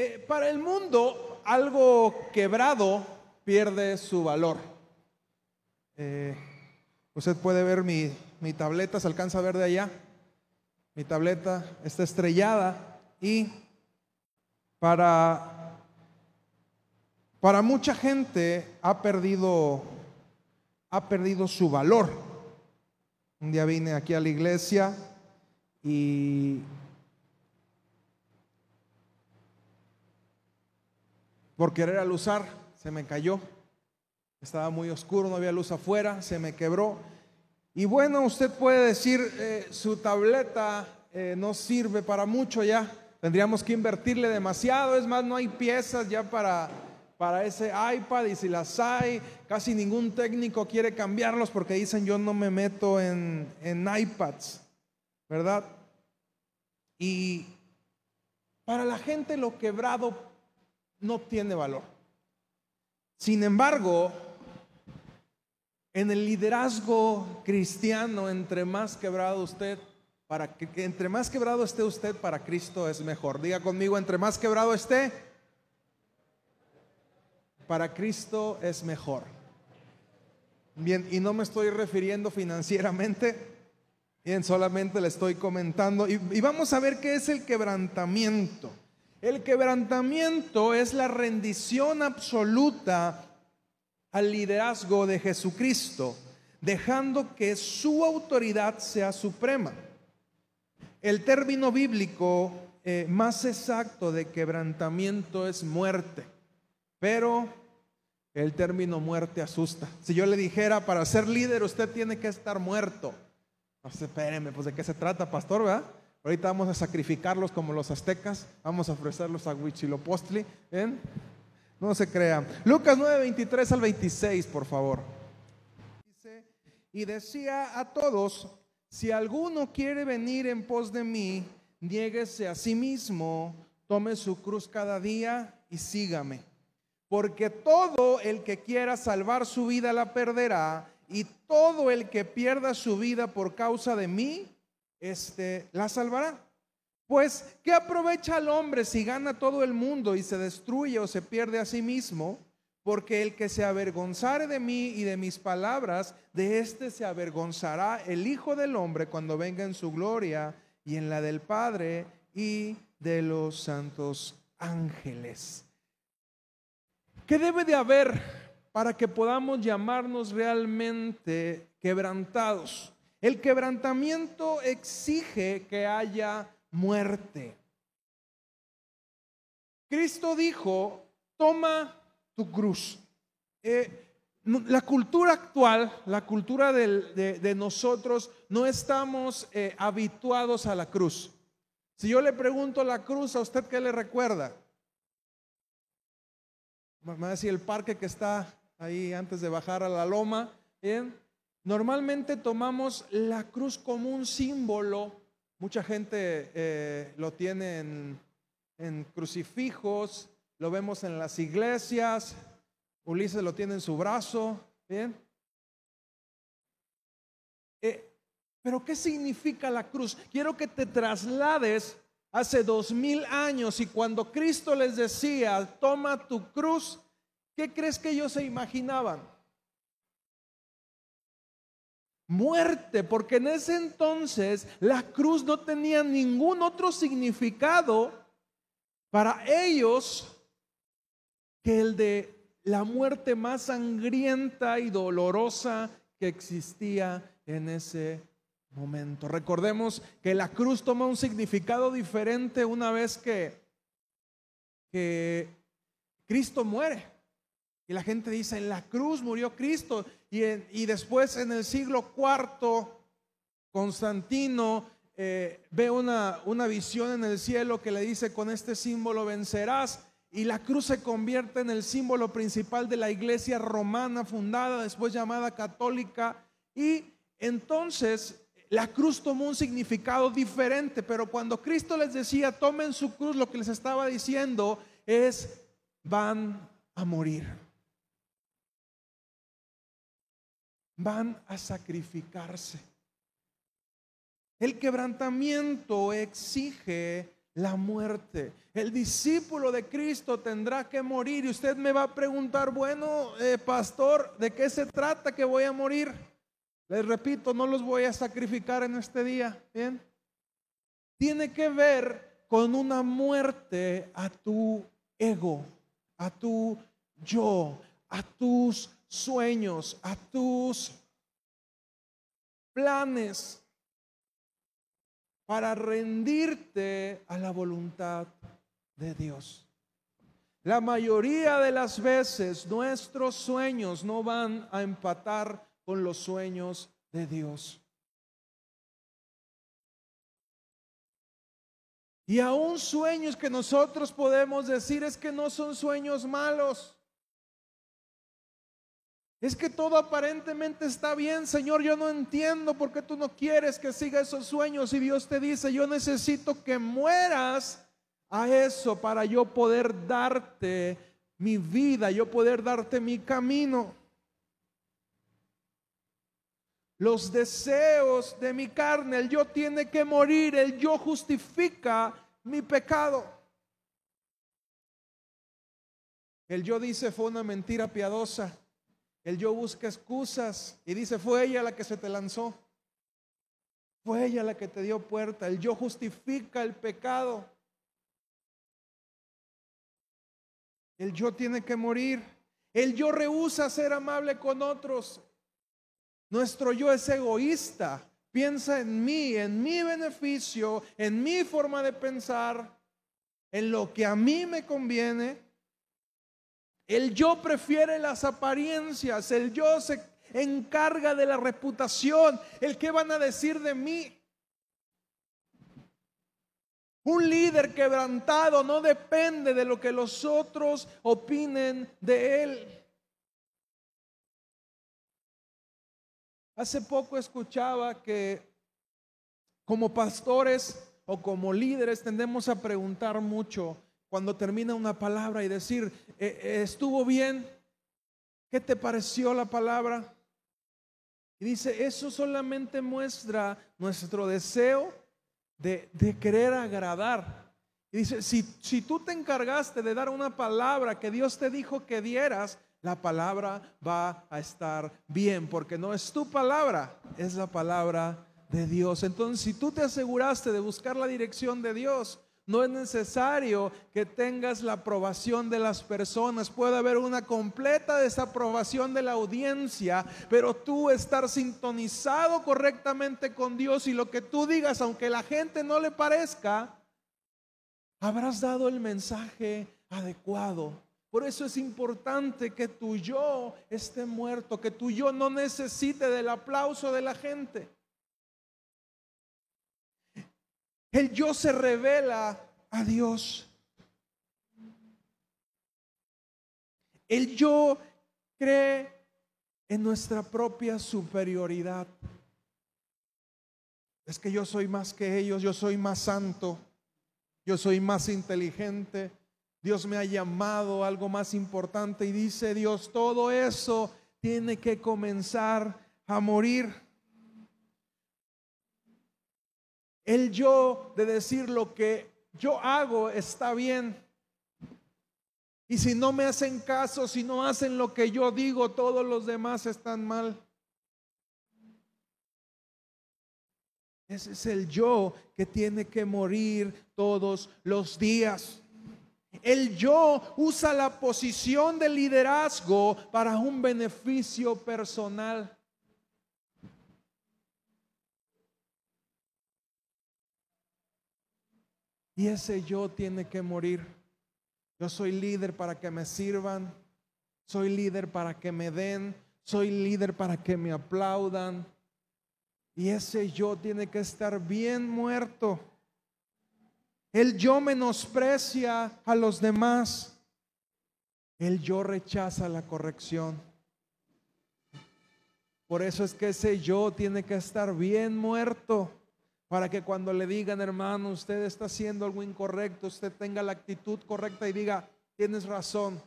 Eh, para el mundo, algo quebrado pierde su valor. Eh, usted puede ver mi, mi tableta, se alcanza a ver de allá. Mi tableta está estrellada y para, para mucha gente ha perdido, ha perdido su valor. Un día vine aquí a la iglesia y por querer alusar se me cayó. Estaba muy oscuro, no había luz afuera, se me quebró. Y bueno, usted puede decir, eh, su tableta eh, no sirve para mucho ya, tendríamos que invertirle demasiado, es más, no hay piezas ya para, para ese iPad y si las hay, casi ningún técnico quiere cambiarlos porque dicen yo no me meto en, en iPads, ¿verdad? Y para la gente lo quebrado no tiene valor. Sin embargo, en el liderazgo cristiano, entre más quebrado usted, para entre más quebrado esté usted, para Cristo es mejor. Diga conmigo, entre más quebrado esté, para Cristo es mejor. Bien, y no me estoy refiriendo financieramente, bien, solamente le estoy comentando. y vamos a ver qué es el quebrantamiento. El quebrantamiento es la rendición absoluta al liderazgo de Jesucristo, dejando que su autoridad sea suprema. El término bíblico eh, más exacto de quebrantamiento es muerte, pero el término muerte asusta. Si yo le dijera, para ser líder usted tiene que estar muerto. No sé, espéreme, pues de qué se trata, pastor, ¿verdad? Ahorita vamos a sacrificarlos como los aztecas, vamos a ofrecerlos a Huichilopostli. No se crea. Lucas 9, 23 al 26, por favor. Y decía a todos, si alguno quiere venir en pos de mí, niéguese a sí mismo, tome su cruz cada día y sígame. Porque todo el que quiera salvar su vida la perderá, y todo el que pierda su vida por causa de mí, este, la salvará. Pues, ¿qué aprovecha el hombre si gana todo el mundo y se destruye o se pierde a sí mismo? Porque el que se avergonzare de mí y de mis palabras, de éste se avergonzará el Hijo del Hombre cuando venga en su gloria y en la del Padre y de los santos ángeles. ¿Qué debe de haber para que podamos llamarnos realmente quebrantados? El quebrantamiento exige que haya muerte. Cristo dijo, toma tu cruz. Eh, la cultura actual, la cultura de, nosotros, no estamos eh, habituados a la cruz. Si yo le pregunto la cruz, ¿a usted qué le recuerda? Me va a decir el parque que está ahí antes de bajar a la loma. Bien. Normalmente tomamos la cruz como un símbolo Mucha gente eh, lo tiene en, crucifijos, lo vemos en las iglesias, Ulises lo tiene en su brazo, ¿bien? Eh, pero ¿qué significa la cruz? Quiero que te traslades hace dos mil años y cuando Cristo les decía, toma tu cruz, ¿qué crees que ellos se imaginaban? Muerte, porque en ese entonces la cruz no tenía ningún otro significado para ellos que el de la muerte más sangrienta y dolorosa que existía en ese momento. Recordemos que la cruz toma un significado diferente una vez que, que Cristo muere. Y la gente dice, en la cruz murió Cristo. Y, después en el siglo IV, Constantino eh, ve una, una visión en el cielo que le dice, con este símbolo vencerás. Y la cruz se convierte en el símbolo principal de la iglesia romana fundada, después llamada católica. Y entonces la cruz tomó un significado diferente, pero cuando Cristo les decía, tomen su cruz, lo que les estaba diciendo es, van a morir. Van a sacrificarse. El quebrantamiento exige la muerte. El discípulo de Cristo tendrá que morir y usted me va a preguntar, bueno, eh, pastor, ¿de qué se trata que voy a morir? Les repito, no los voy a sacrificar en este día. Bien. Tiene que ver con una muerte a tu ego, a tu yo, a tus sueños, a tus planes para rendirte a la voluntad de Dios. La mayoría de las veces nuestros sueños no van a empatar con los sueños de Dios. Y aún sueños que nosotros podemos decir es que no son sueños malos. Es que todo aparentemente está bien, Señor. Yo no entiendo por qué tú no quieres que siga esos sueños. Y Dios te dice, yo necesito que mueras a eso para yo poder darte mi vida, yo poder darte mi camino. Los deseos de mi carne, el yo tiene que morir, el yo justifica mi pecado. El yo dice fue una mentira piadosa. El yo busca excusas y dice, fue ella la que se te lanzó. Fue ella la que te dio puerta. El yo justifica el pecado. El yo tiene que morir. El yo rehúsa ser amable con otros. Nuestro yo es egoísta. Piensa en mí, en mi beneficio, en mi forma de pensar, en lo que a mí me conviene. El yo prefiere las apariencias, el yo se encarga de la reputación, el que van a decir de mí. Un líder quebrantado no depende de lo que los otros opinen de él. Hace poco escuchaba que como pastores o como líderes tendemos a preguntar mucho cuando termina una palabra y decir, eh, ¿estuvo bien? ¿Qué te pareció la palabra? Y dice, eso solamente muestra nuestro deseo de, querer agradar. Y dice, si, si tú te encargaste de dar una palabra que Dios te dijo que dieras, la palabra va a estar bien, porque no es tu palabra, es la palabra de Dios. Entonces, si tú te aseguraste de buscar la dirección de Dios, no es necesario que tengas la aprobación de las personas. Puede haber una completa desaprobación de la audiencia, pero tú estar sintonizado correctamente con Dios y lo que tú digas, aunque la gente no le parezca, habrás dado el mensaje adecuado. Por eso es importante que tu yo esté muerto, que tu yo no necesite del aplauso de la gente. El yo se revela a Dios. El yo cree en nuestra propia superioridad. Es que yo soy más que ellos, yo soy más santo, yo soy más inteligente. Dios me ha llamado a algo más importante y dice Dios, todo eso tiene que comenzar a morir. El yo de decir lo que yo hago está bien. Y si no me hacen caso, si no hacen lo que yo digo, todos los demás están mal. Ese es el yo que tiene que morir todos los días. El yo usa la posición de liderazgo para un beneficio personal. Y ese yo tiene que morir. Yo soy líder para que me sirvan. Soy líder para que me den. Soy líder para que me aplaudan. Y ese yo tiene que estar bien muerto. El yo menosprecia a los demás. El yo rechaza la corrección. Por eso es que ese yo tiene que estar bien muerto para que cuando le digan, hermano, usted está haciendo algo incorrecto, usted tenga la actitud correcta y diga, tienes razón.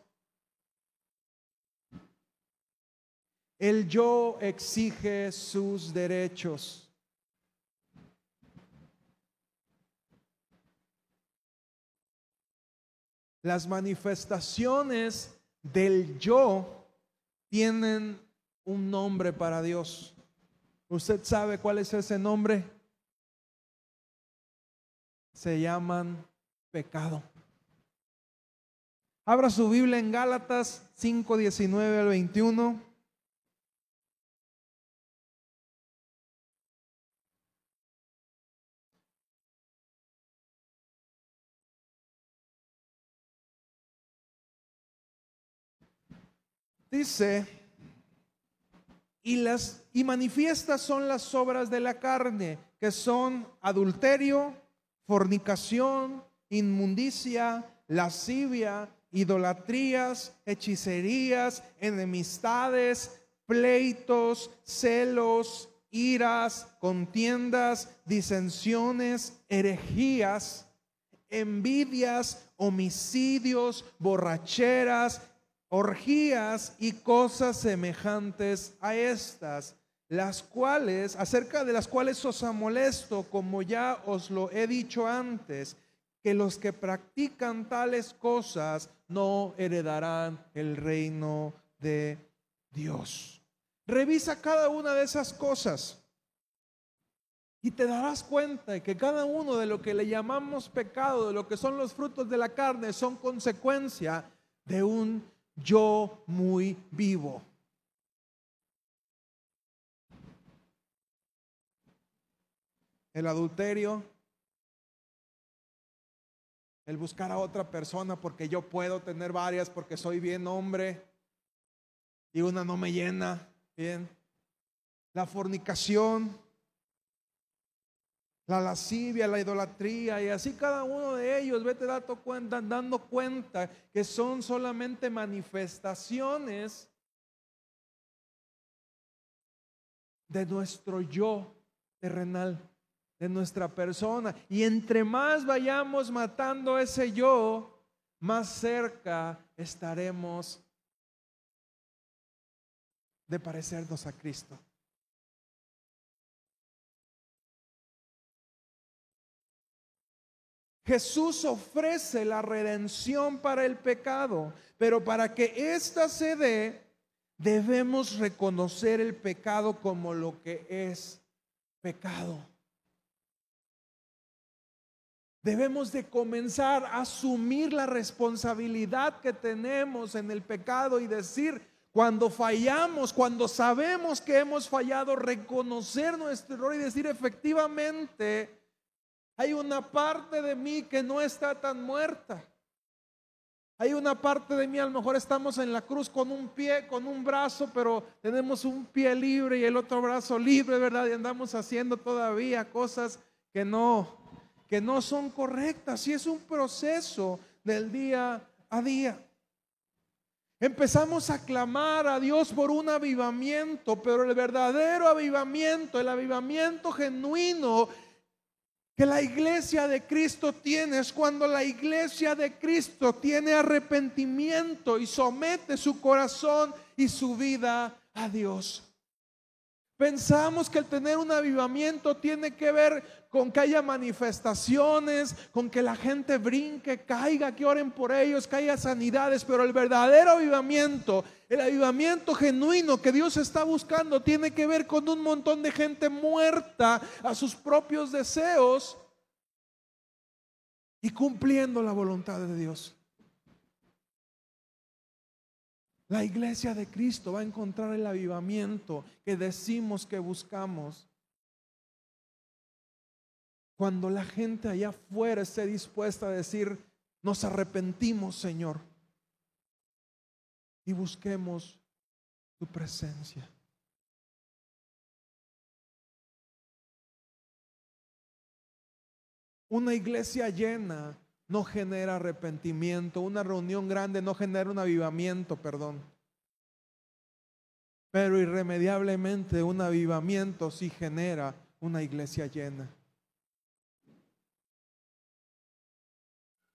El yo exige sus derechos. Las manifestaciones del yo tienen un nombre para Dios. ¿Usted sabe cuál es ese nombre? Se llaman pecado. Abra su Biblia en Gálatas 5, 19 al 21. Dice, y las y manifiestas son las obras de la carne, que son adulterio, fornicación, inmundicia, lascivia, idolatrías, hechicerías, enemistades, pleitos, celos, iras, contiendas, disensiones, herejías, envidias, homicidios, borracheras, orgías y cosas semejantes a estas, las cuales, acerca de las cuales os amolesto, como ya os lo he dicho antes, que los que practican tales cosas no heredarán el reino de Dios. Revisa cada una de esas cosas y te darás cuenta de que cada uno de lo que le llamamos pecado, de lo que son los frutos de la carne, son consecuencia de un yo muy vivo. El adulterio, el buscar a otra persona porque yo puedo tener varias porque soy bien hombre y una no me llena, bien. La fornicación, la lascivia, la idolatría y así cada uno de ellos, vete dando cuenta, dando cuenta que son solamente manifestaciones de nuestro yo terrenal, de nuestra persona. Y entre más vayamos matando ese yo, más cerca estaremos de parecernos a Cristo. Jesús ofrece la redención para el pecado, pero para que ésta se dé, debemos reconocer el pecado como lo que es pecado. Debemos de comenzar a asumir la responsabilidad que tenemos en el pecado y decir, cuando fallamos, cuando sabemos que hemos fallado, reconocer nuestro error y decir efectivamente, hay una parte de mí que no está tan muerta. Hay una parte de mí, a lo mejor estamos en la cruz con un pie, con un brazo, pero tenemos un pie libre y el otro brazo libre, ¿verdad? Y andamos haciendo todavía cosas que no, que no son correctas. Y es un proceso del día a día. Empezamos a clamar a Dios por un avivamiento, pero el verdadero avivamiento, el avivamiento genuino, que la iglesia de Cristo tiene es cuando la iglesia de Cristo tiene arrepentimiento y somete su corazón y su vida a Dios. Pensamos que el tener un avivamiento tiene que ver con que haya manifestaciones, con que la gente brinque, caiga, que oren por ellos, que haya sanidades, pero el verdadero avivamiento, el avivamiento genuino que Dios está buscando tiene que ver con un montón de gente muerta a sus propios deseos y cumpliendo la voluntad de Dios. La iglesia de Cristo va a encontrar el avivamiento que decimos que buscamos. Cuando la gente allá afuera esté dispuesta a decir, nos arrepentimos, Señor, y busquemos tu presencia. Una iglesia llena no genera arrepentimiento. Una reunión grande no genera un avivamiento, perdón. Pero irremediablemente un avivamiento sí genera una iglesia llena.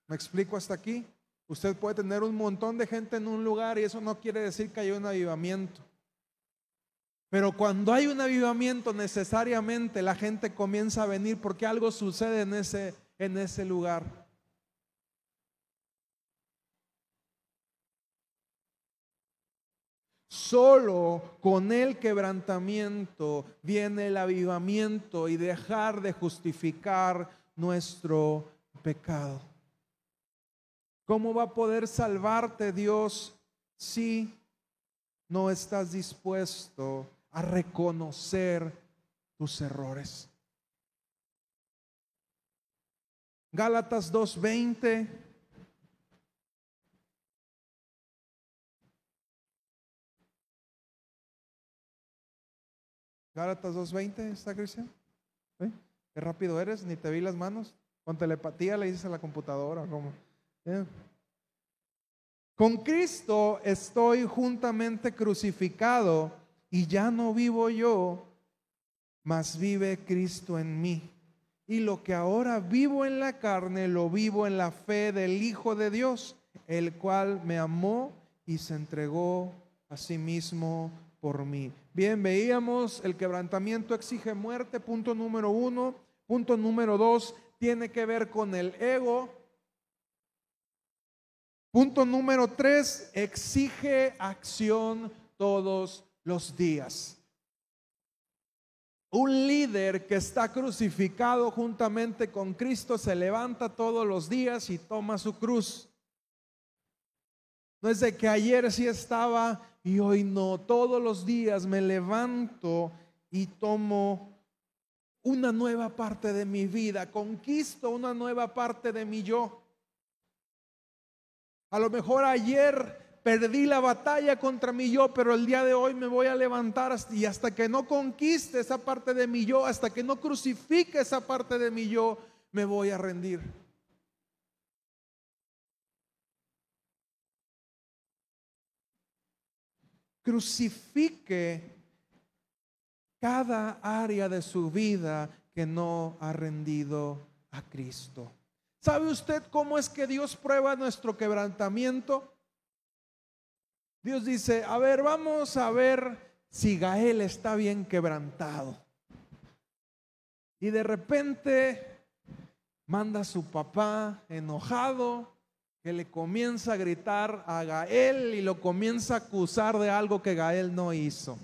¿Me explico hasta aquí? Usted puede tener un montón de gente en un lugar y eso no quiere decir que haya un avivamiento. Pero cuando hay un avivamiento, necesariamente la gente comienza a venir porque algo sucede en ese, en ese lugar. Solo con el quebrantamiento viene el avivamiento y dejar de justificar nuestro pecado. ¿Cómo va a poder salvarte Dios si no estás dispuesto a reconocer tus errores? Gálatas 2:20. Gálatas 2:20, ¿está Cristian? ¿Eh? Qué rápido eres, ni te vi las manos. Con telepatía le dices a la computadora, ¿cómo? Con Cristo estoy juntamente crucificado y ya no vivo yo, mas vive Cristo en mí. Y lo que ahora vivo en la carne, lo vivo en la fe del Hijo de Dios, el cual me amó y se entregó a sí mismo por mí. Bien, veíamos el quebrantamiento exige muerte, punto número uno. Punto número dos, tiene que ver con el ego. Punto número tres, exige acción todos los días. Un líder que está crucificado juntamente con Cristo se levanta todos los días y toma su cruz. No es de que ayer sí estaba y hoy no. Todos los días me levanto y tomo una nueva parte de mi vida, conquisto una nueva parte de mi yo. A lo mejor ayer Perdí la batalla contra mi yo, pero el día de hoy me voy a levantar y hasta que no conquiste esa parte de mi yo, hasta que no crucifique esa parte de mi yo, me voy a rendir. Crucifique cada área de su vida que no ha rendido a Cristo. ¿Sabe usted cómo es que Dios prueba nuestro quebrantamiento? Dios dice, a ver, vamos a ver si Gael está bien quebrantado. Y de repente manda a su papá enojado que le comienza a gritar a Gael y lo comienza a acusar de algo que Gael no hizo.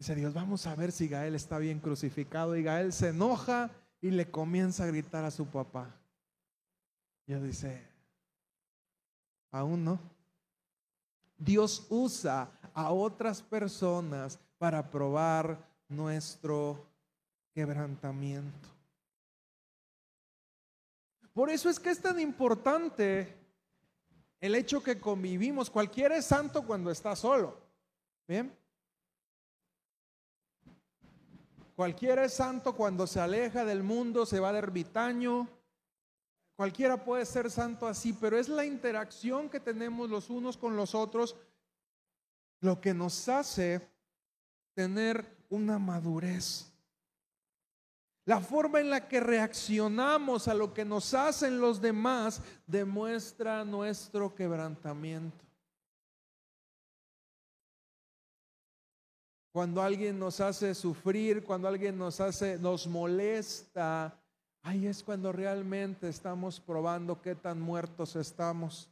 Dice Dios, vamos a ver si Gael está bien crucificado. Y Gael se enoja y le comienza a gritar a su papá. Y él dice, Aún no. Dios usa a otras personas para probar nuestro quebrantamiento. Por eso es que es tan importante el hecho que convivimos. Cualquiera es santo cuando está solo. ¿Bien? Cualquiera es santo cuando se aleja del mundo, se va de ermitaño, Cualquiera puede ser santo así, pero es la interacción que tenemos los unos con los otros lo que nos hace tener una madurez. La forma en la que reaccionamos a lo que nos hacen los demás demuestra nuestro quebrantamiento. Cuando alguien nos hace sufrir, cuando alguien nos hace nos molesta, Ahí es cuando realmente estamos probando qué tan muertos estamos.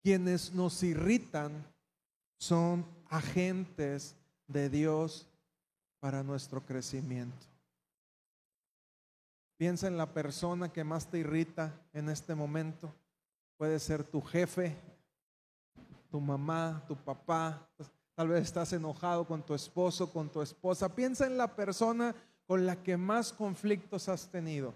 Quienes nos irritan son agentes de Dios para nuestro crecimiento. Piensa en la persona que más te irrita en este momento. Puede ser tu jefe, tu mamá, tu papá, tal vez estás enojado con tu esposo, con tu esposa. Piensa en la persona con la que más conflictos has tenido.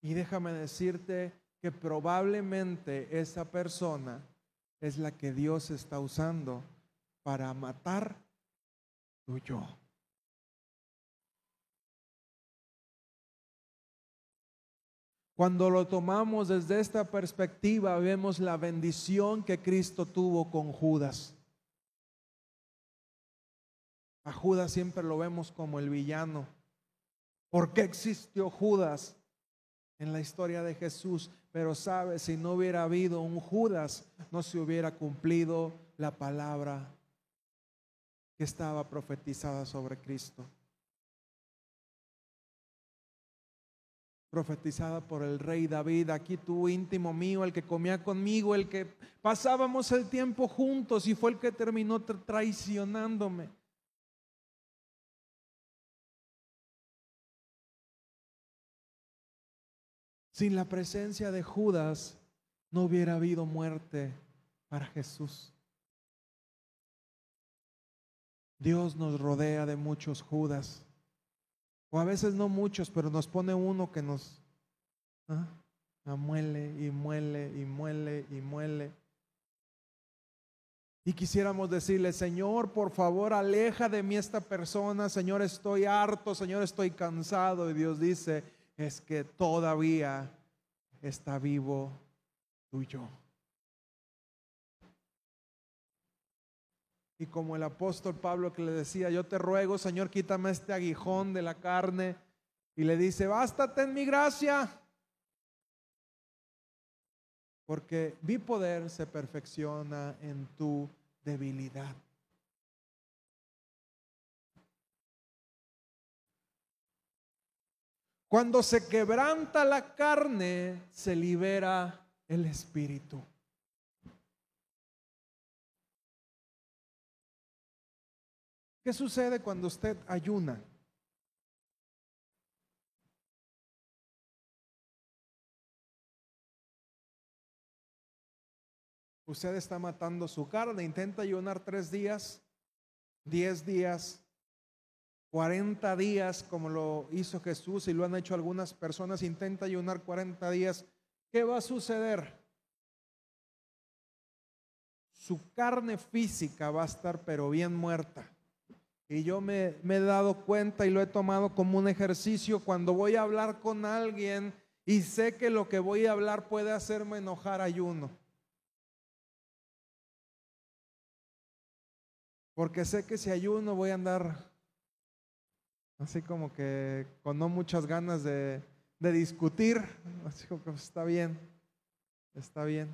Y déjame decirte que probablemente esa persona es la que Dios está usando para matar tu yo. Cuando lo tomamos desde esta perspectiva, vemos la bendición que Cristo tuvo con Judas. A Judas siempre lo vemos como el villano. ¿Por qué existió Judas en la historia de Jesús? Pero sabe, si no hubiera habido un Judas, no se hubiera cumplido la palabra que estaba profetizada sobre Cristo. Profetizada por el rey David, aquí tu íntimo mío, el que comía conmigo, el que pasábamos el tiempo juntos y fue el que terminó traicionándome. Sin la presencia de Judas no hubiera habido muerte para Jesús. Dios nos rodea de muchos Judas, o a veces no muchos, pero nos pone uno que nos ¿ah? muele y muele y muele y muele. Y quisiéramos decirle, Señor, por favor, aleja de mí esta persona, Señor, estoy harto, Señor, estoy cansado. Y Dios dice, es que todavía está vivo tuyo. Y como el apóstol Pablo que le decía, yo te ruego, Señor, quítame este aguijón de la carne. Y le dice, bástate en mi gracia. Porque mi poder se perfecciona en tu debilidad. Cuando se quebranta la carne, se libera el espíritu. ¿Qué sucede cuando usted ayuna? Usted está matando su carne, intenta ayunar tres días, diez días, cuarenta días, como lo hizo Jesús y lo han hecho algunas personas, intenta ayunar cuarenta días. ¿Qué va a suceder? Su carne física va a estar pero bien muerta. Y yo me, he dado cuenta y lo he tomado como un ejercicio cuando voy a hablar con alguien y sé que lo que voy a hablar puede hacerme enojar ayuno. Porque sé que si ayuno voy a andar así como que con no muchas ganas de, discutir. Así como que está bien, está bien.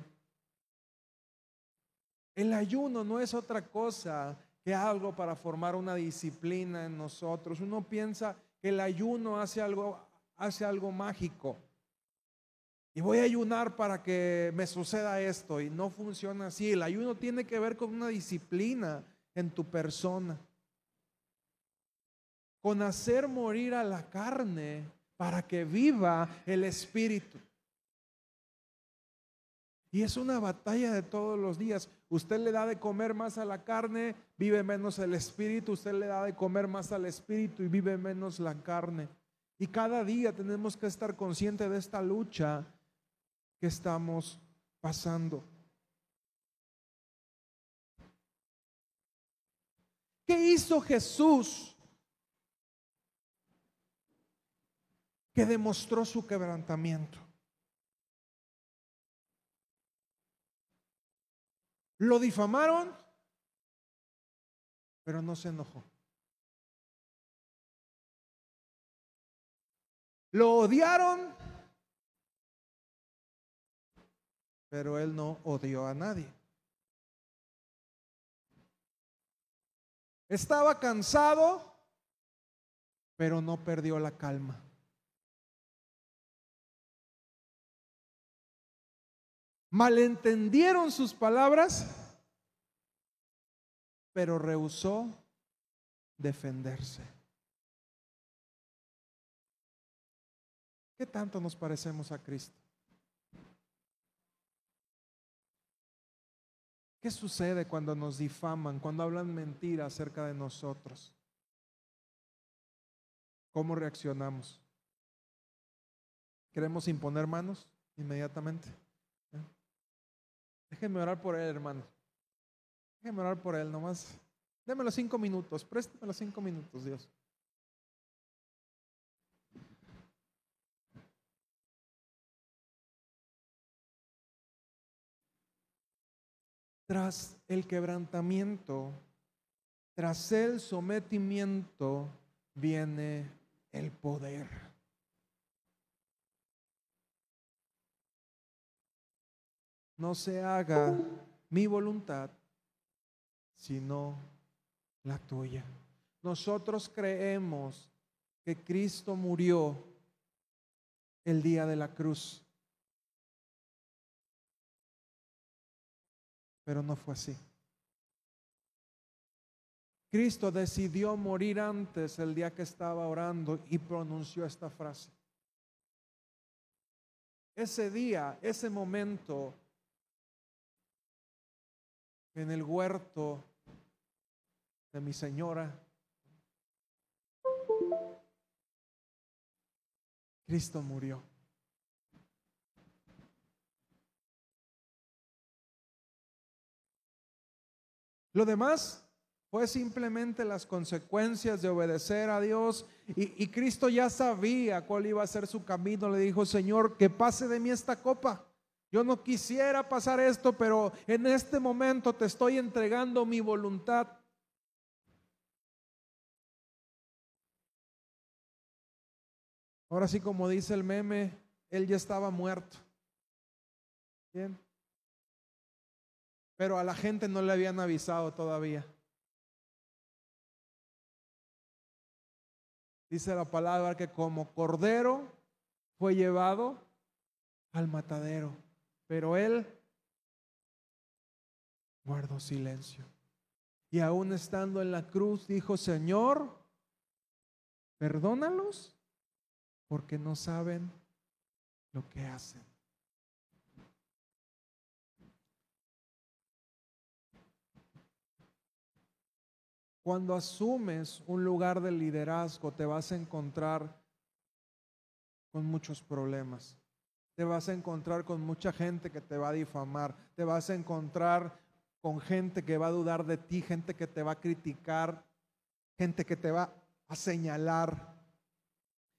El ayuno no es otra cosa que algo para formar una disciplina en nosotros. Uno piensa que el ayuno hace algo, hace algo mágico. Y voy a ayunar para que me suceda esto. Y no funciona así. El ayuno tiene que ver con una disciplina en tu persona. Con hacer morir a la carne para que viva el espíritu. Y es una batalla de todos los días. Usted le da de comer más a la carne, vive menos el espíritu. Usted le da de comer más al espíritu y vive menos la carne. Y cada día tenemos que estar conscientes de esta lucha que estamos pasando. ¿Qué hizo Jesús que demostró su quebrantamiento? Lo difamaron, pero no se enojó. Lo odiaron, pero él no odió a nadie. Estaba cansado, pero no perdió la calma. Malentendieron sus palabras, pero rehusó defenderse. ¿Qué tanto nos parecemos a Cristo? ¿Qué sucede cuando nos difaman, cuando hablan mentira acerca de nosotros? ¿Cómo reaccionamos? ¿Queremos imponer manos inmediatamente? Déjenme orar por él, hermano. Déjenme orar por él, nomás. Deme los cinco minutos, préstame los cinco minutos, Dios. Tras el quebrantamiento, tras el sometimiento, viene el poder. No se haga mi voluntad, sino la tuya. Nosotros creemos que Cristo murió el día de la cruz. Pero no fue así. Cristo decidió morir antes el día que estaba orando y pronunció esta frase. Ese día, ese momento, en el huerto de mi señora, Cristo murió. Lo demás fue simplemente las consecuencias de obedecer a Dios. Y, Cristo ya sabía cuál iba a ser su camino. Le dijo, Señor, que pase de mí esta copa. Yo no quisiera pasar esto, pero en este momento te estoy entregando mi voluntad. Ahora sí, como dice el meme, él ya estaba muerto. Bien. Pero a la gente no le habían avisado todavía. Dice la palabra que como cordero fue llevado al matadero, pero él guardó silencio. Y aún estando en la cruz dijo, Señor, perdónalos porque no saben lo que hacen. Cuando asumes un lugar de liderazgo, te vas a encontrar con muchos problemas. Te vas a encontrar con mucha gente que te va a difamar. Te vas a encontrar con gente que va a dudar de ti, gente que te va a criticar, gente que te va a señalar,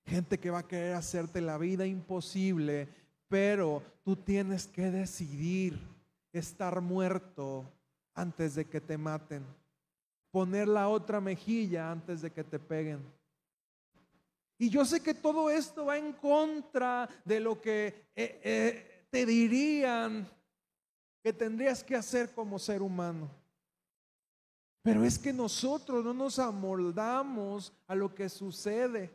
gente que va a querer hacerte la vida imposible. Pero tú tienes que decidir estar muerto antes de que te maten poner la otra mejilla antes de que te peguen. Y yo sé que todo esto va en contra de lo que eh, eh, te dirían que tendrías que hacer como ser humano. Pero es que nosotros no nos amoldamos a lo que sucede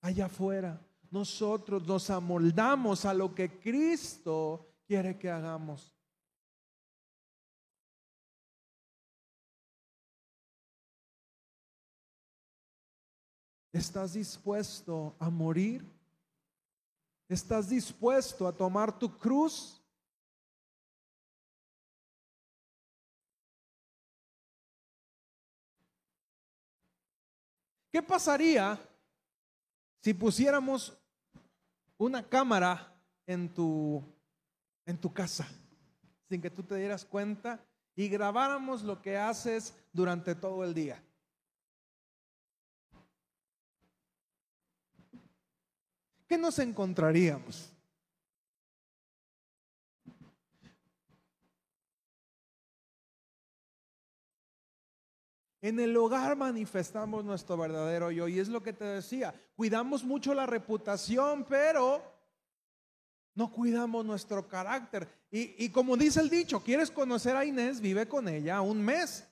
allá afuera. Nosotros nos amoldamos a lo que Cristo quiere que hagamos. ¿Estás dispuesto a morir? ¿Estás dispuesto a tomar tu cruz? ¿Qué pasaría si pusiéramos una cámara en tu, en tu casa sin que tú te dieras cuenta y grabáramos lo que haces durante todo el día? ¿Qué nos encontraríamos? En el hogar manifestamos nuestro verdadero yo y es lo que te decía, cuidamos mucho la reputación, pero no cuidamos nuestro carácter. Y, y, como dice el dicho, quieres conocer a Inés, vive con ella un mes.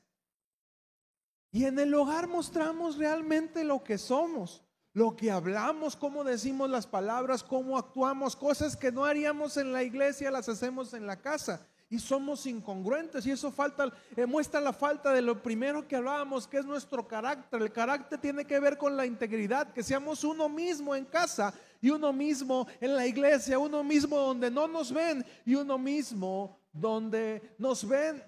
Y en el hogar mostramos realmente lo que somos lo que hablamos, cómo decimos las palabras, cómo actuamos, cosas que no haríamos en la iglesia, las hacemos en la casa. Y somos incongruentes y eso falta, eh, muestra la falta de lo primero que hablábamos, que es nuestro carácter. El carácter tiene que ver con la integridad, que seamos uno mismo en casa y uno mismo en la iglesia, uno mismo donde no nos ven y uno mismo donde nos ven.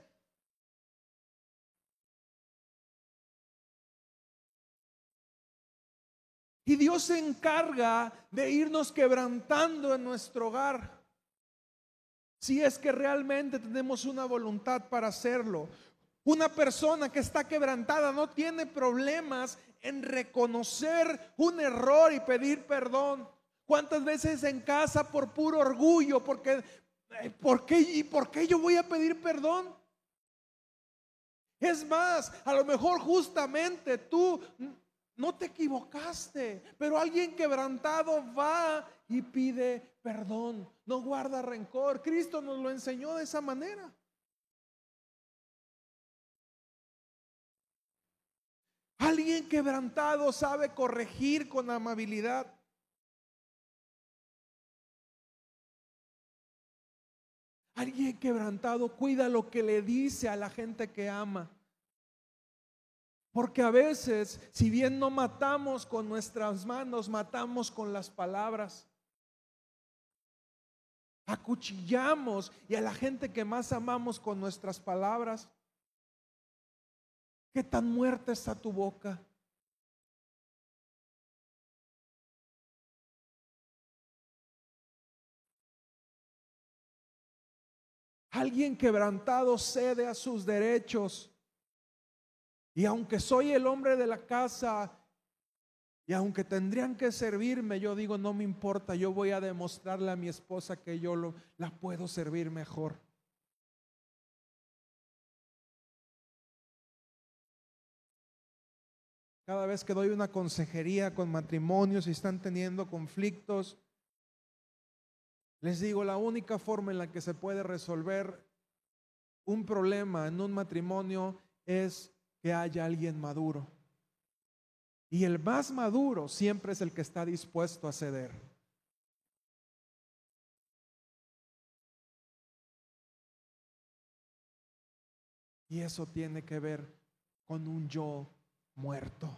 Y Dios se encarga de irnos quebrantando en nuestro hogar. Si es que realmente tenemos una voluntad para hacerlo. Una persona que está quebrantada no tiene problemas en reconocer un error y pedir perdón. ¿Cuántas veces en casa por puro orgullo, porque eh, ¿por qué, y por qué yo voy a pedir perdón? Es más, a lo mejor justamente tú no te equivocaste, pero alguien quebrantado va y pide perdón, no guarda rencor. Cristo nos lo enseñó de esa manera. Alguien quebrantado sabe corregir con amabilidad. Alguien quebrantado cuida lo que le dice a la gente que ama. Porque a veces, si bien no matamos con nuestras manos, matamos con las palabras. Acuchillamos y a la gente que más amamos con nuestras palabras. ¿Qué tan muerta está tu boca? Alguien quebrantado cede a sus derechos. Y aunque soy el hombre de la casa, y aunque tendrían que servirme, yo digo, no me importa, yo voy a demostrarle a mi esposa que yo la puedo servir mejor. Cada vez que doy una consejería con matrimonios y están teniendo conflictos, les digo, la única forma en la que se puede resolver un problema en un matrimonio es que haya alguien maduro. Y el más maduro siempre es el que está dispuesto a ceder. Y eso tiene que ver con un yo muerto.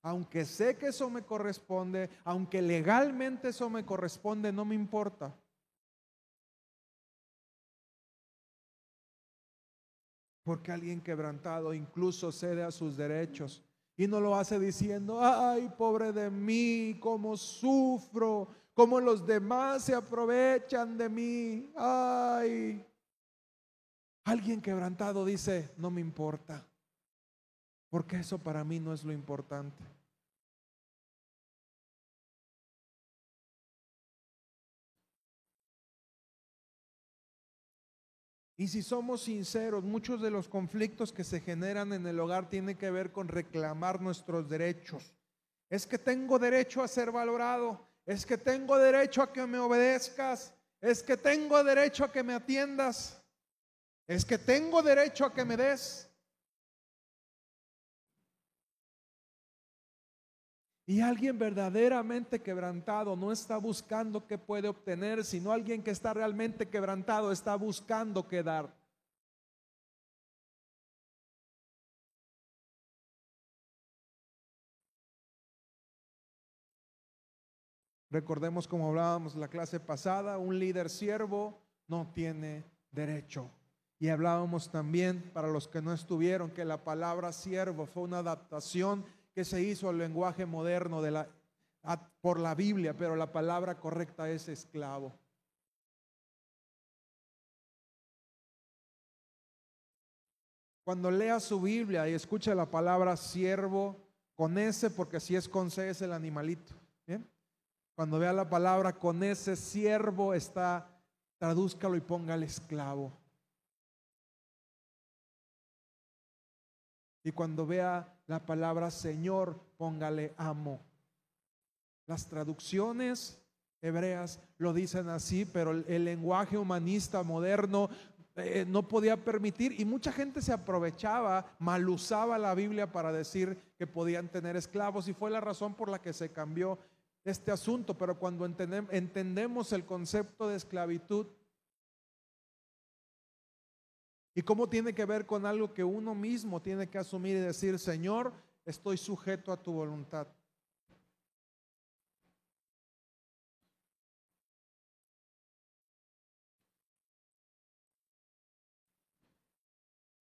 Aunque sé que eso me corresponde, aunque legalmente eso me corresponde, no me importa. Porque alguien quebrantado incluso cede a sus derechos y no lo hace diciendo, ay, pobre de mí, cómo sufro, cómo los demás se aprovechan de mí, ay. Alguien quebrantado dice, no me importa, porque eso para mí no es lo importante. Y si somos sinceros, muchos de los conflictos que se generan en el hogar tienen que ver con reclamar nuestros derechos. Es que tengo derecho a ser valorado, es que tengo derecho a que me obedezcas, es que tengo derecho a que me atiendas, es que tengo derecho a que me des. Y alguien verdaderamente quebrantado no está buscando qué puede obtener, sino alguien que está realmente quebrantado está buscando qué dar. Recordemos como hablábamos la clase pasada, un líder siervo no tiene derecho. Y hablábamos también, para los que no estuvieron, que la palabra siervo fue una adaptación que se hizo al lenguaje moderno de la, por la Biblia, pero la palabra correcta es esclavo. Cuando lea su Biblia y escuche la palabra siervo, con ese, porque si es con C es el animalito. Cuando vea la palabra con ese siervo está, tradúzcalo y póngale esclavo. Y cuando vea la palabra Señor, póngale amo. Las traducciones hebreas lo dicen así, pero el, lenguaje humanista moderno eh, no podía permitir y mucha gente se aprovechaba, mal usaba la Biblia para decir que podían tener esclavos y fue la razón por la que se cambió este asunto. Pero cuando entendemos el concepto de esclavitud, ¿Y cómo tiene que ver con algo que uno mismo tiene que asumir y decir, Señor, estoy sujeto a tu voluntad?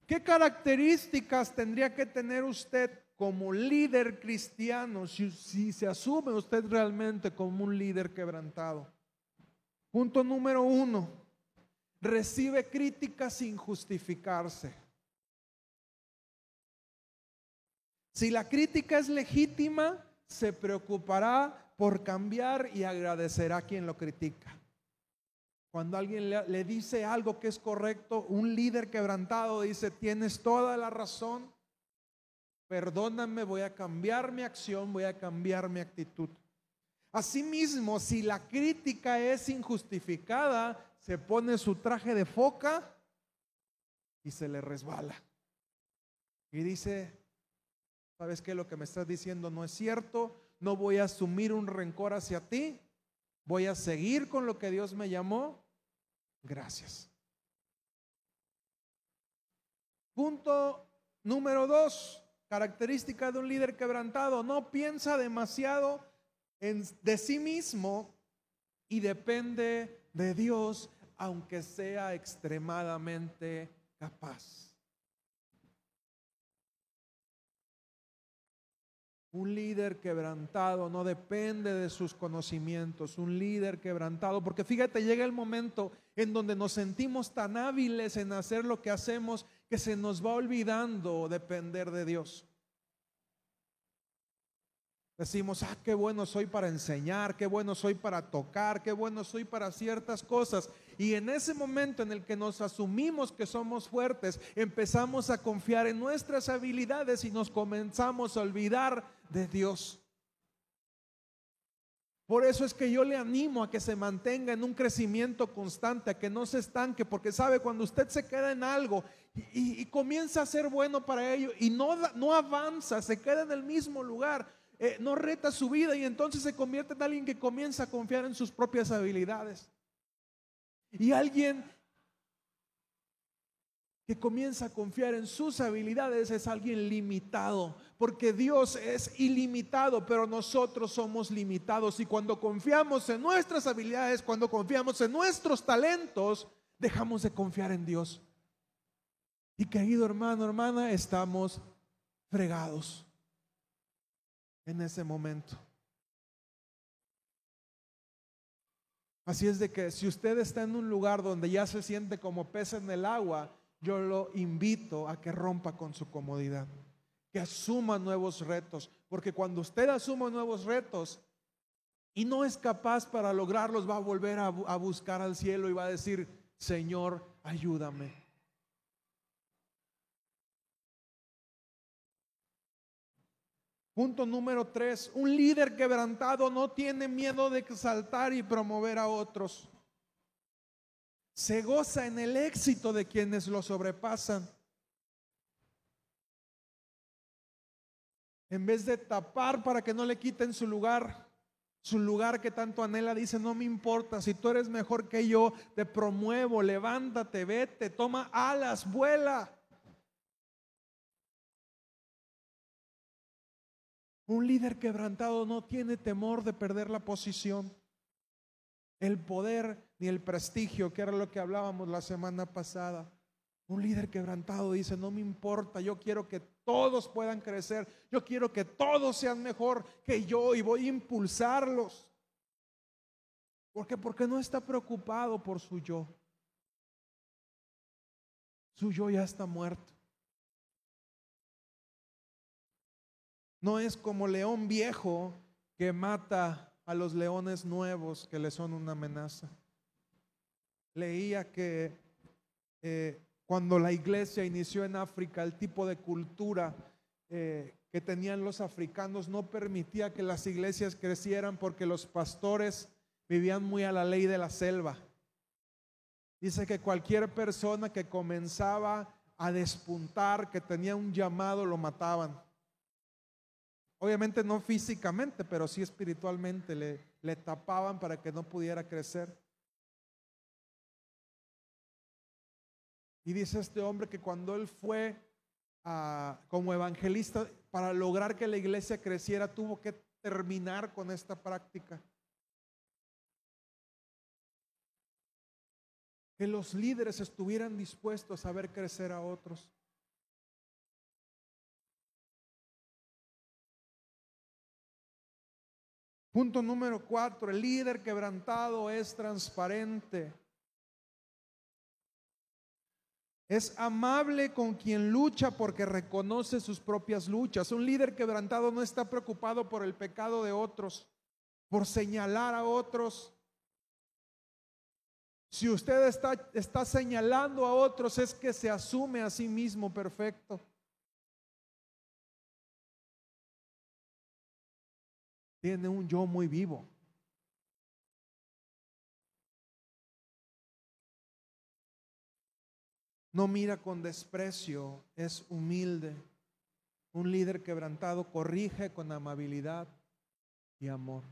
¿Qué características tendría que tener usted como líder cristiano si, se asume usted realmente como un líder quebrantado? Punto número uno recibe críticas sin justificarse. Si la crítica es legítima, se preocupará por cambiar y agradecerá a quien lo critica. Cuando alguien le, dice algo que es correcto, un líder quebrantado dice, tienes toda la razón, perdóname, voy a cambiar mi acción, voy a cambiar mi actitud. Asimismo, si la crítica es injustificada, se pone su traje de foca y se le resbala. y dice, ¿sabes qué? Lo que me estás diciendo no es cierto, no voy a asumir un rencor hacia ti, voy a seguir con lo que Dios me llamó. Gracias. Punto número dos, característica de un líder quebrantado, no piensa demasiado en, de sí mismo y depende de Dios, aunque sea extremadamente capaz. Un líder quebrantado no depende de sus conocimientos, un líder quebrantado, porque fíjate, llega el momento en donde nos sentimos tan hábiles en hacer lo que hacemos que se nos va olvidando depender de Dios. Decimos, ah, qué bueno soy para enseñar, qué bueno soy para tocar, qué bueno soy para ciertas cosas. Y en ese momento en el que nos asumimos que somos fuertes, empezamos a confiar en nuestras habilidades y nos comenzamos a olvidar de Dios. Por eso es que yo le animo a que se mantenga en un crecimiento constante, a que no se estanque, porque sabe, cuando usted se queda en algo y, comienza a ser bueno para ello y no, no avanza, se queda en el mismo lugar, eh, no reta su vida y entonces se convierte en alguien que comienza a confiar en sus propias habilidades. Y alguien que comienza a confiar en sus habilidades es alguien limitado, porque Dios es ilimitado, pero nosotros somos limitados. Y cuando confiamos en nuestras habilidades, cuando confiamos en nuestros talentos, dejamos de confiar en Dios. Y querido hermano, hermana, estamos fregados en ese momento. Así es de que si usted está en un lugar donde ya se siente como pez en el agua, yo lo invito a que rompa con su comodidad, que asuma nuevos retos, porque cuando usted asuma nuevos retos y no es capaz para lograrlos, va a volver a, a buscar al cielo y va a decir, Señor, ayúdame. Punto número tres, un líder quebrantado no tiene miedo de exaltar y promover a otros. Se goza en el éxito de quienes lo sobrepasan. En vez de tapar para que no le quiten su lugar, su lugar que tanto anhela, dice, no me importa, si tú eres mejor que yo, te promuevo, levántate, vete, toma alas, vuela. Un líder quebrantado no tiene temor de perder la posición, el poder ni el prestigio, que era lo que hablábamos la semana pasada. Un líder quebrantado dice, no me importa, yo quiero que todos puedan crecer, yo quiero que todos sean mejor que yo y voy a impulsarlos. ¿Por qué? Porque no está preocupado por su yo. Su yo ya está muerto. No es como león viejo que mata a los leones nuevos que le son una amenaza. Leía que eh, cuando la iglesia inició en África, el tipo de cultura eh, que tenían los africanos no permitía que las iglesias crecieran porque los pastores vivían muy a la ley de la selva. Dice que cualquier persona que comenzaba a despuntar, que tenía un llamado, lo mataban. Obviamente no físicamente, pero sí espiritualmente le, le tapaban para que no pudiera crecer. Y dice este hombre que cuando él fue como evangelista, para lograr que la iglesia creciera, tuvo que terminar con esta práctica. Que los líderes estuvieran dispuestos a ver crecer a otros. Punto número cuatro, el líder quebrantado es transparente. Es amable con quien lucha porque reconoce sus propias luchas. Un líder quebrantado no está preocupado por el pecado de otros, por señalar a otros. Si usted está, está señalando a otros es que se asume a sí mismo perfecto. Tiene un yo muy vivo. No mira con desprecio, es humilde. Un líder quebrantado corrige con amabilidad y amor.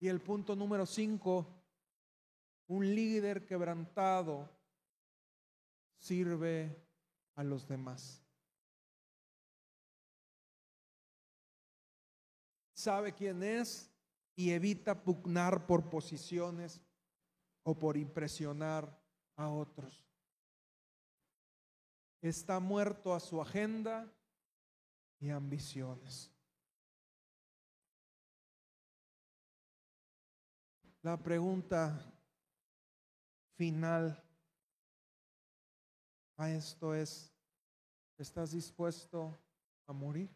Y el punto número cinco, un líder quebrantado sirve a los demás. Sabe quién es y evita pugnar por posiciones o por impresionar a otros. Está muerto a su agenda y ambiciones. La pregunta final a esto es, ¿estás dispuesto a morir?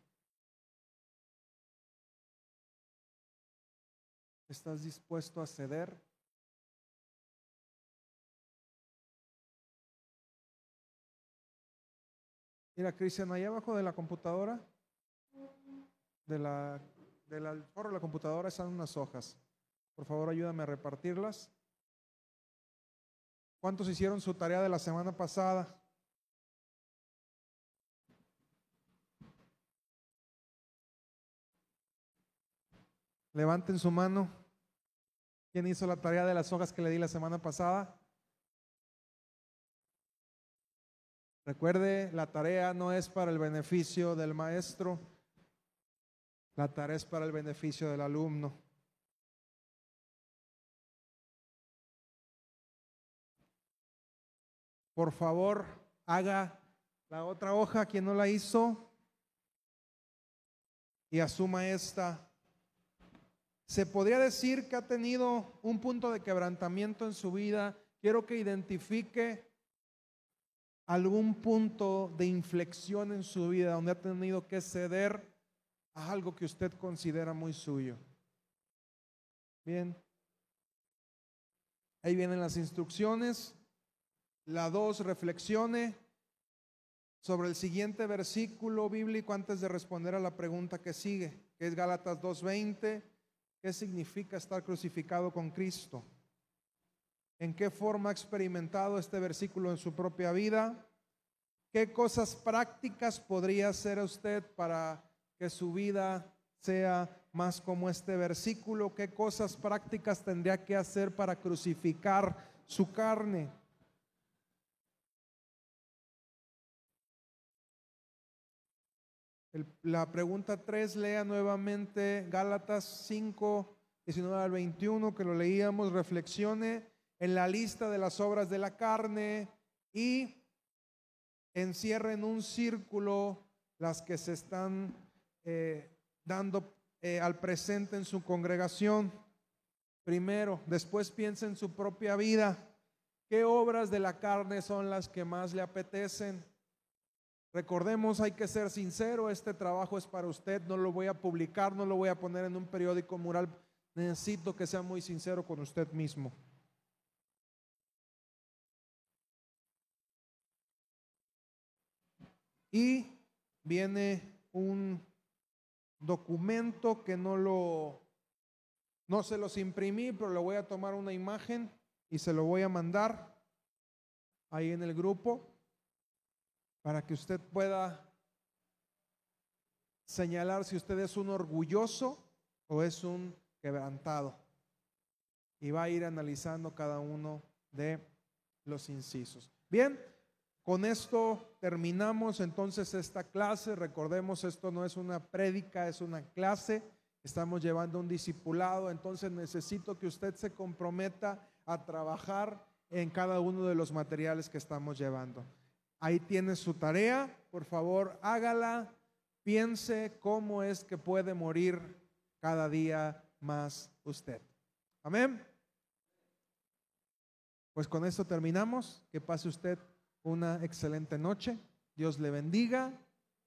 ¿Estás dispuesto a ceder? Mira, Cristian, ahí abajo de la computadora, de la, del foro de la computadora están unas hojas. Por favor, ayúdame a repartirlas. ¿Cuántos hicieron su tarea de la semana pasada? Levanten su mano. ¿Quién hizo la tarea de las hojas que le di la semana pasada? Recuerde, la tarea no es para el beneficio del maestro, la tarea es para el beneficio del alumno. Por favor, haga la otra hoja, quien no la hizo, y asuma esta se podría decir que ha tenido un punto de quebrantamiento en su vida. Quiero que identifique algún punto de inflexión en su vida donde ha tenido que ceder a algo que usted considera muy suyo. Bien. Ahí vienen las instrucciones. La dos, reflexione sobre el siguiente versículo bíblico antes de responder a la pregunta que sigue, que es Gálatas 2.20. ¿Qué significa estar crucificado con Cristo? ¿En qué forma ha experimentado este versículo en su propia vida? ¿Qué cosas prácticas podría hacer usted para que su vida sea más como este versículo? ¿Qué cosas prácticas tendría que hacer para crucificar su carne? La pregunta 3, lea nuevamente Gálatas 5, 19 al 21, que lo leíamos, reflexione en la lista de las obras de la carne y encierre en un círculo las que se están eh, dando eh, al presente en su congregación. Primero, después piense en su propia vida. ¿Qué obras de la carne son las que más le apetecen? Recordemos, hay que ser sincero, este trabajo es para usted, no lo voy a publicar, no lo voy a poner en un periódico mural, necesito que sea muy sincero con usted mismo. Y viene un documento que no lo, no se los imprimí, pero le voy a tomar una imagen y se lo voy a mandar ahí en el grupo para que usted pueda señalar si usted es un orgulloso o es un quebrantado. Y va a ir analizando cada uno de los incisos. Bien, con esto terminamos entonces esta clase. Recordemos, esto no es una prédica, es una clase. Estamos llevando un discipulado, entonces necesito que usted se comprometa a trabajar en cada uno de los materiales que estamos llevando. Ahí tiene su tarea, por favor, hágala, piense cómo es que puede morir cada día más usted. Amén. Pues con esto terminamos. Que pase usted una excelente noche. Dios le bendiga,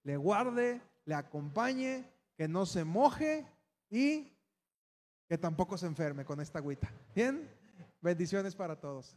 le guarde, le acompañe, que no se moje y que tampoco se enferme con esta agüita. Bien, bendiciones para todos.